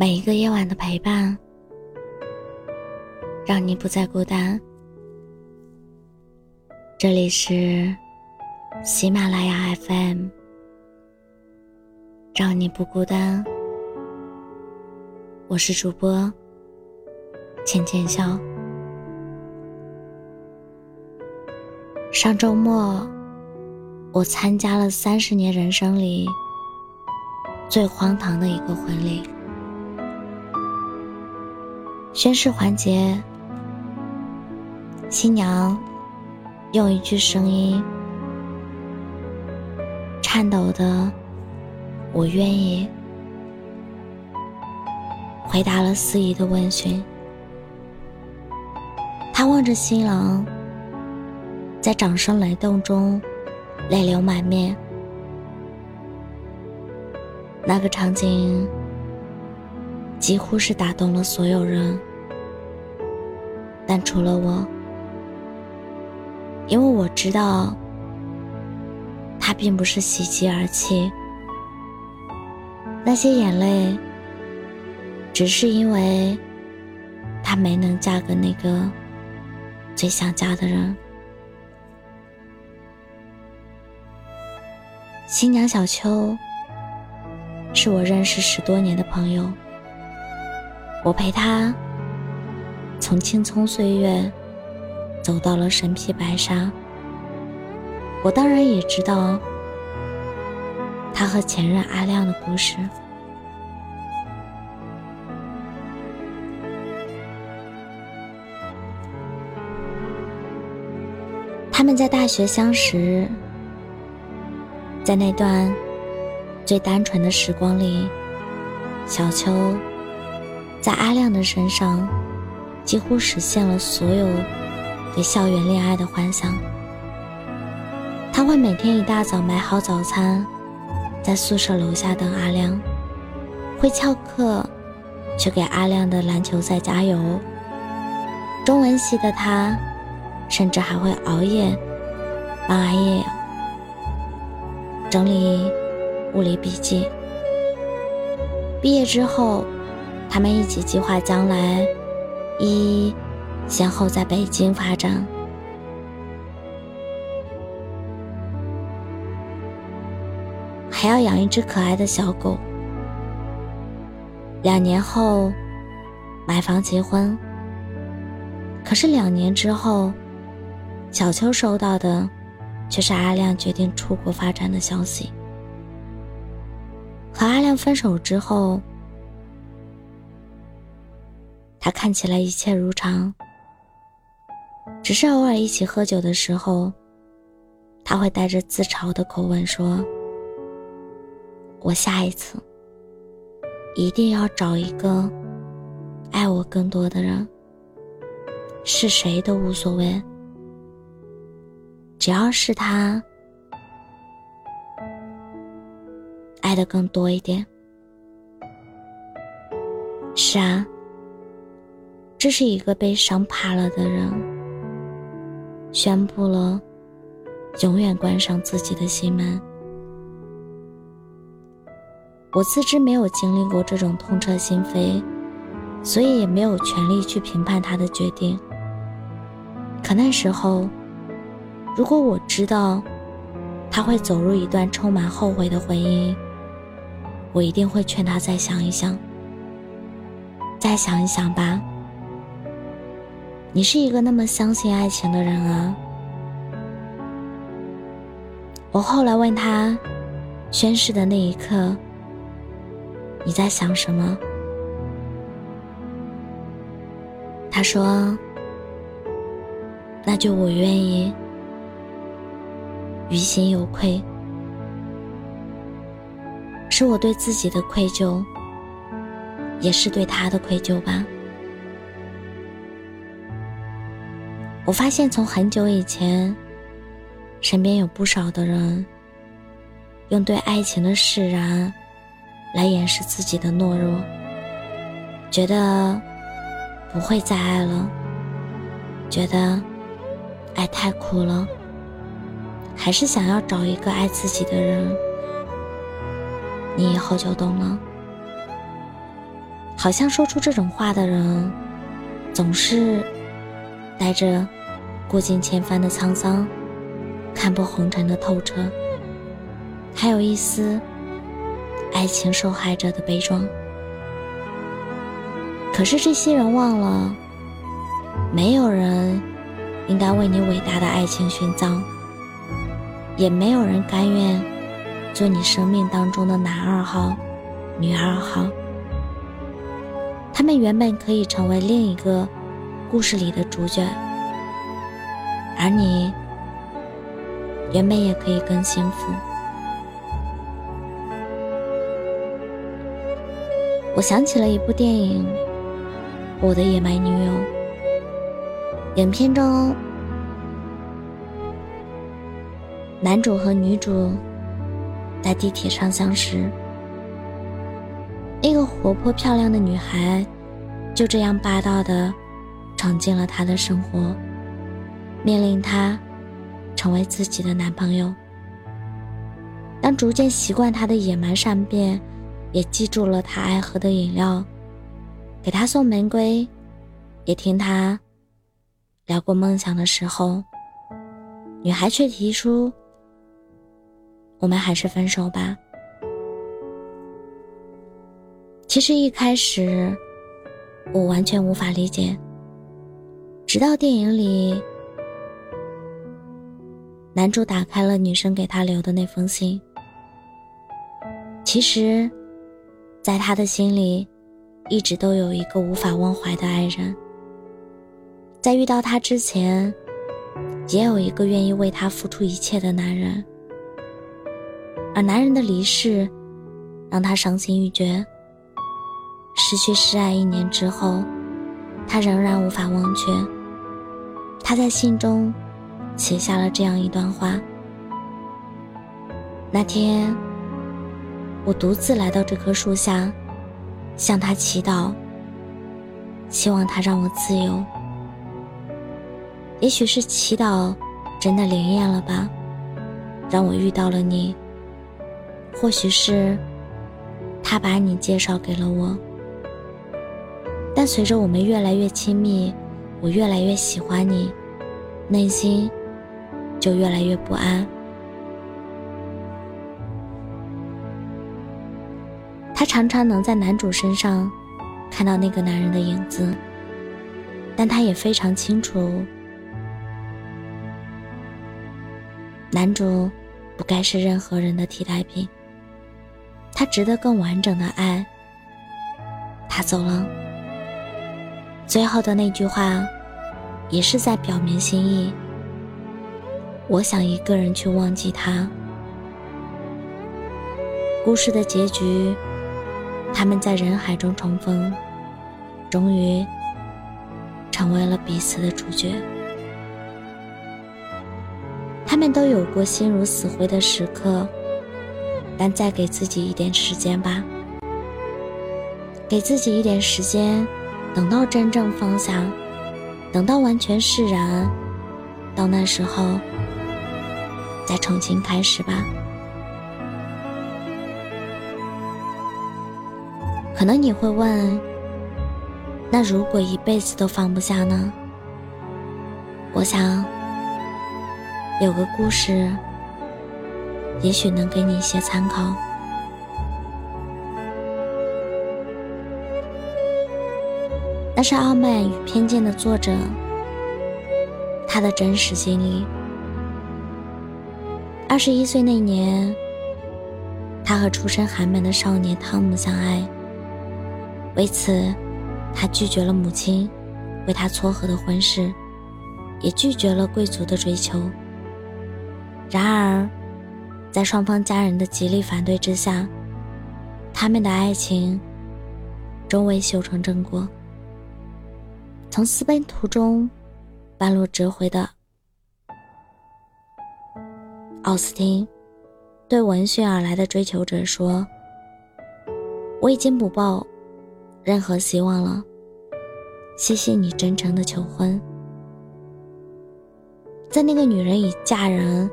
每一个夜晚的陪伴，让你不再孤单。这里是喜马拉雅 FM，让你不孤单。我是主播浅浅笑。上周末，我参加了三十年人生里最荒唐的一个婚礼。宣誓环节，新娘用一句声音颤抖的“我愿意”，回答了司仪的问询。她望着新郎。在掌声雷动中，泪流满面。那个场景几乎是打动了所有人，但除了我，因为我知道他并不是喜极而泣，那些眼泪只是因为他没能嫁给那个最想嫁的人。新娘小秋是我认识十多年的朋友，我陪他从青葱岁月走到了身披白纱。我当然也知道他和前任阿亮的故事。他们在大学相识。在那段最单纯的时光里，小秋在阿亮的身上几乎实现了所有对校园恋爱的幻想。他会每天一大早买好早餐，在宿舍楼下等阿亮，会翘课去给阿亮的篮球赛加油。中文系的他，甚至还会熬夜帮阿叶。整理物理笔记。毕业之后，他们一起计划将来一先后在北京发展，还要养一只可爱的小狗。两年后买房结婚。可是两年之后，小秋收到的。却是阿亮决定出国发展的消息。和阿亮分手之后，他看起来一切如常，只是偶尔一起喝酒的时候，他会带着自嘲的口吻说：“我下一次一定要找一个爱我更多的人，是谁都无所谓。”只要是他爱的更多一点，是啊，这是一个被伤怕了的人，宣布了永远关上自己的心门。我自知没有经历过这种痛彻心扉，所以也没有权利去评判他的决定。可那时候。如果我知道他会走入一段充满后悔的婚姻，我一定会劝他再想一想，再想一想吧。你是一个那么相信爱情的人啊。我后来问他，宣誓的那一刻，你在想什么？他说：“那就我愿意。”于心有愧，是我对自己的愧疚，也是对他的愧疚吧。我发现从很久以前，身边有不少的人，用对爱情的释然，来掩饰自己的懦弱，觉得不会再爱了，觉得爱太苦了。还是想要找一个爱自己的人，你以后就懂了。好像说出这种话的人，总是带着过尽千帆的沧桑，看破红尘的透彻，还有一丝爱情受害者的悲壮。可是这些人忘了，没有人应该为你伟大的爱情殉葬，也没有人甘愿做你生命当中的男二号、女二号。他们原本可以成为另一个故事里的主角，而你原本也可以更幸福。我想起了一部电影《我的野蛮女友》，影片中男主和女主在地铁上相识。那个活泼漂亮的女孩，就这样霸道的闯进了他的生活，命令他成为自己的男朋友。当逐渐习惯他的野蛮善变，也记住了他爱喝的饮料，给他送玫瑰，也听他聊过梦想的时候，女孩却提出：“我们还是分手吧。”其实一开始，我完全无法理解。直到电影里，男主打开了女生给他留的那封信。其实，在他的心里，一直都有一个无法忘怀的爱人。在遇到他之前，也有一个愿意为他付出一切的男人。而男人的离世，让他伤心欲绝。失去挚爱一年之后，他仍然无法忘却。他在信中写下了这样一段话：那天，我独自来到这棵树下，向他祈祷，希望他让我自由。也许是祈祷真的灵验了吧，让我遇到了你。或许是他把你介绍给了我。但随着我们越来越亲密，我越来越喜欢你，内心就越来越不安。他常常能在男主身上看到那个男人的影子，但他也非常清楚，男主不该是任何人的替代品，他值得更完整的爱。他走了。最后的那句话，也是在表明心意。我想一个人去忘记他。故事的结局，他们在人海中重逢，终于成为了彼此的主角。他们都有过心如死灰的时刻，但再给自己一点时间吧，给自己一点时间。等到真正放下，等到完全释然，到那时候再重新开始吧。可能你会问，那如果一辈子都放不下呢？我想有个故事，也许能给你一些参考。那是《傲慢与偏见》的作者，他的真实经历。二十一岁那年，他和出身寒门的少年汤姆相爱。为此，他拒绝了母亲为他撮合的婚事，也拒绝了贵族的追求。然而，在双方家人的极力反对之下，他们的爱情终未修成正果。从私奔途中半路折回的奥斯汀，对闻讯而来的追求者说：“我已经不抱任何希望了，谢谢你真诚的求婚。”在那个女人以嫁人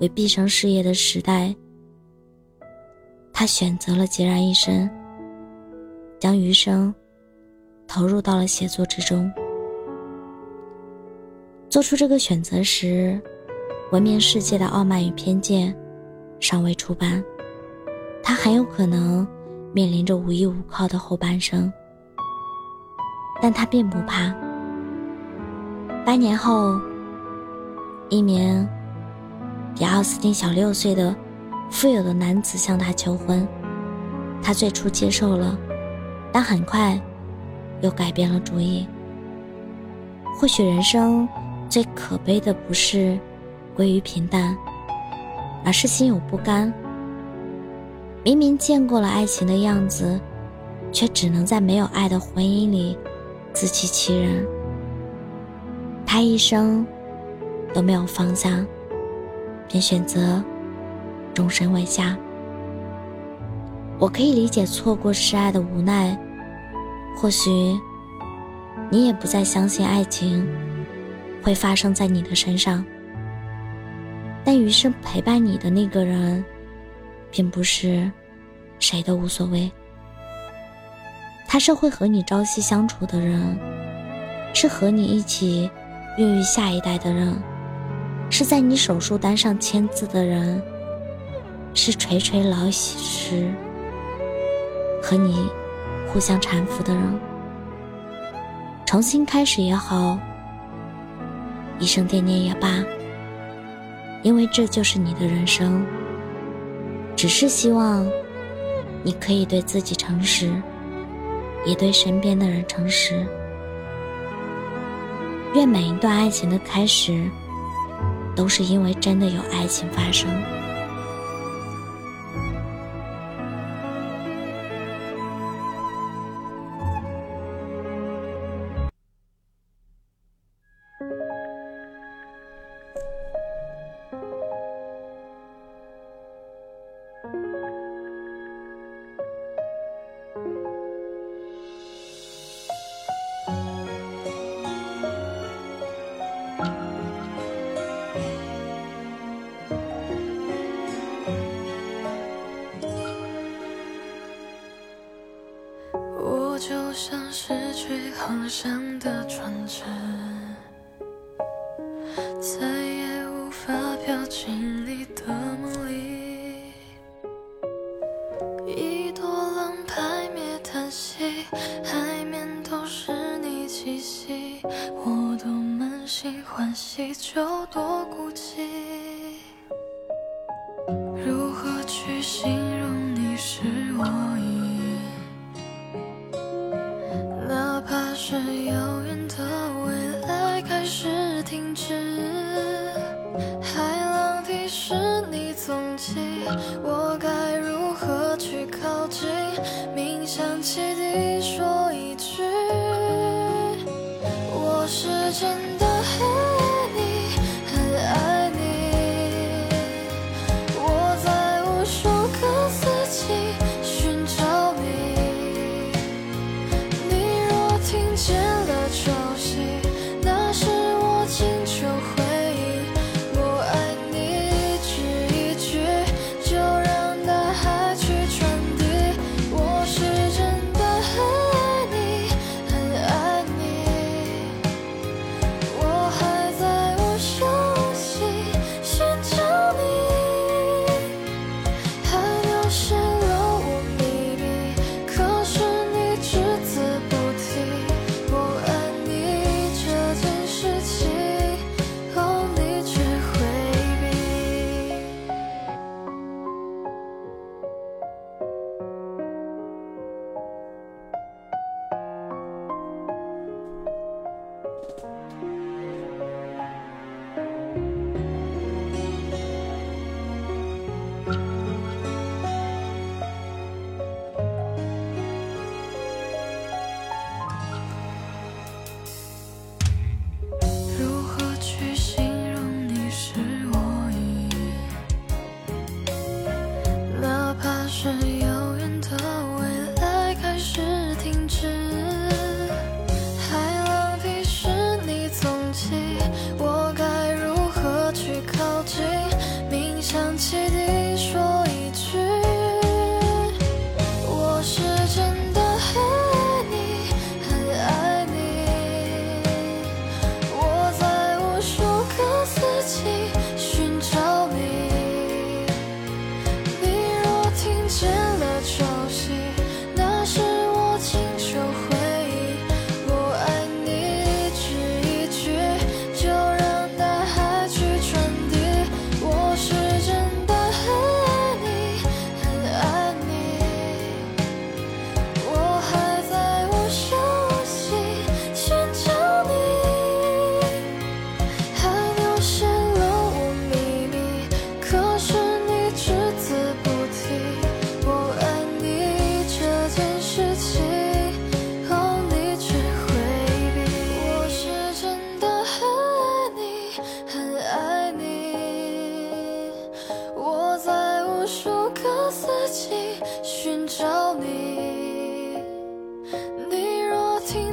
为毕生事业的时代，他选择了孑然一身，将余生投入到了写作之中。做出这个选择时，闻名世界的《傲慢与偏见》尚未出版，他很有可能面临着无依无靠的后半生。但他并不怕。八年后，一名比奥斯汀小六岁的富有的男子向他求婚，他最初接受了，但很快又改变了主意。或许人生。最可悲的不是归于平淡，而是心有不甘。明明见过了爱情的样子，却只能在没有爱的婚姻里自欺欺人。他一生都没有放下，便选择终身未嫁。我可以理解错过示爱的无奈，或许你也不再相信爱情。会发生在你的身上，但余生陪伴你的那个人，并不是谁都无所谓。他是会和你朝夕相处的人，是和你一起孕育下一代的人，是在你手术单上签字的人，是垂垂老矣时和你互相搀扶的人。重新开始也好。一生惦念也罢，因为这就是你的人生。只是希望你可以对自己诚实，也对身边的人诚实。愿每一段爱情的开始，都是因为真的有爱情发生。去航向的船只，再也无法飘进你的梦里。一朵浪拍灭叹息，海面都是你气息，我多满心欢喜，就多孤寂。真的很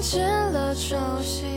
见了朝夕。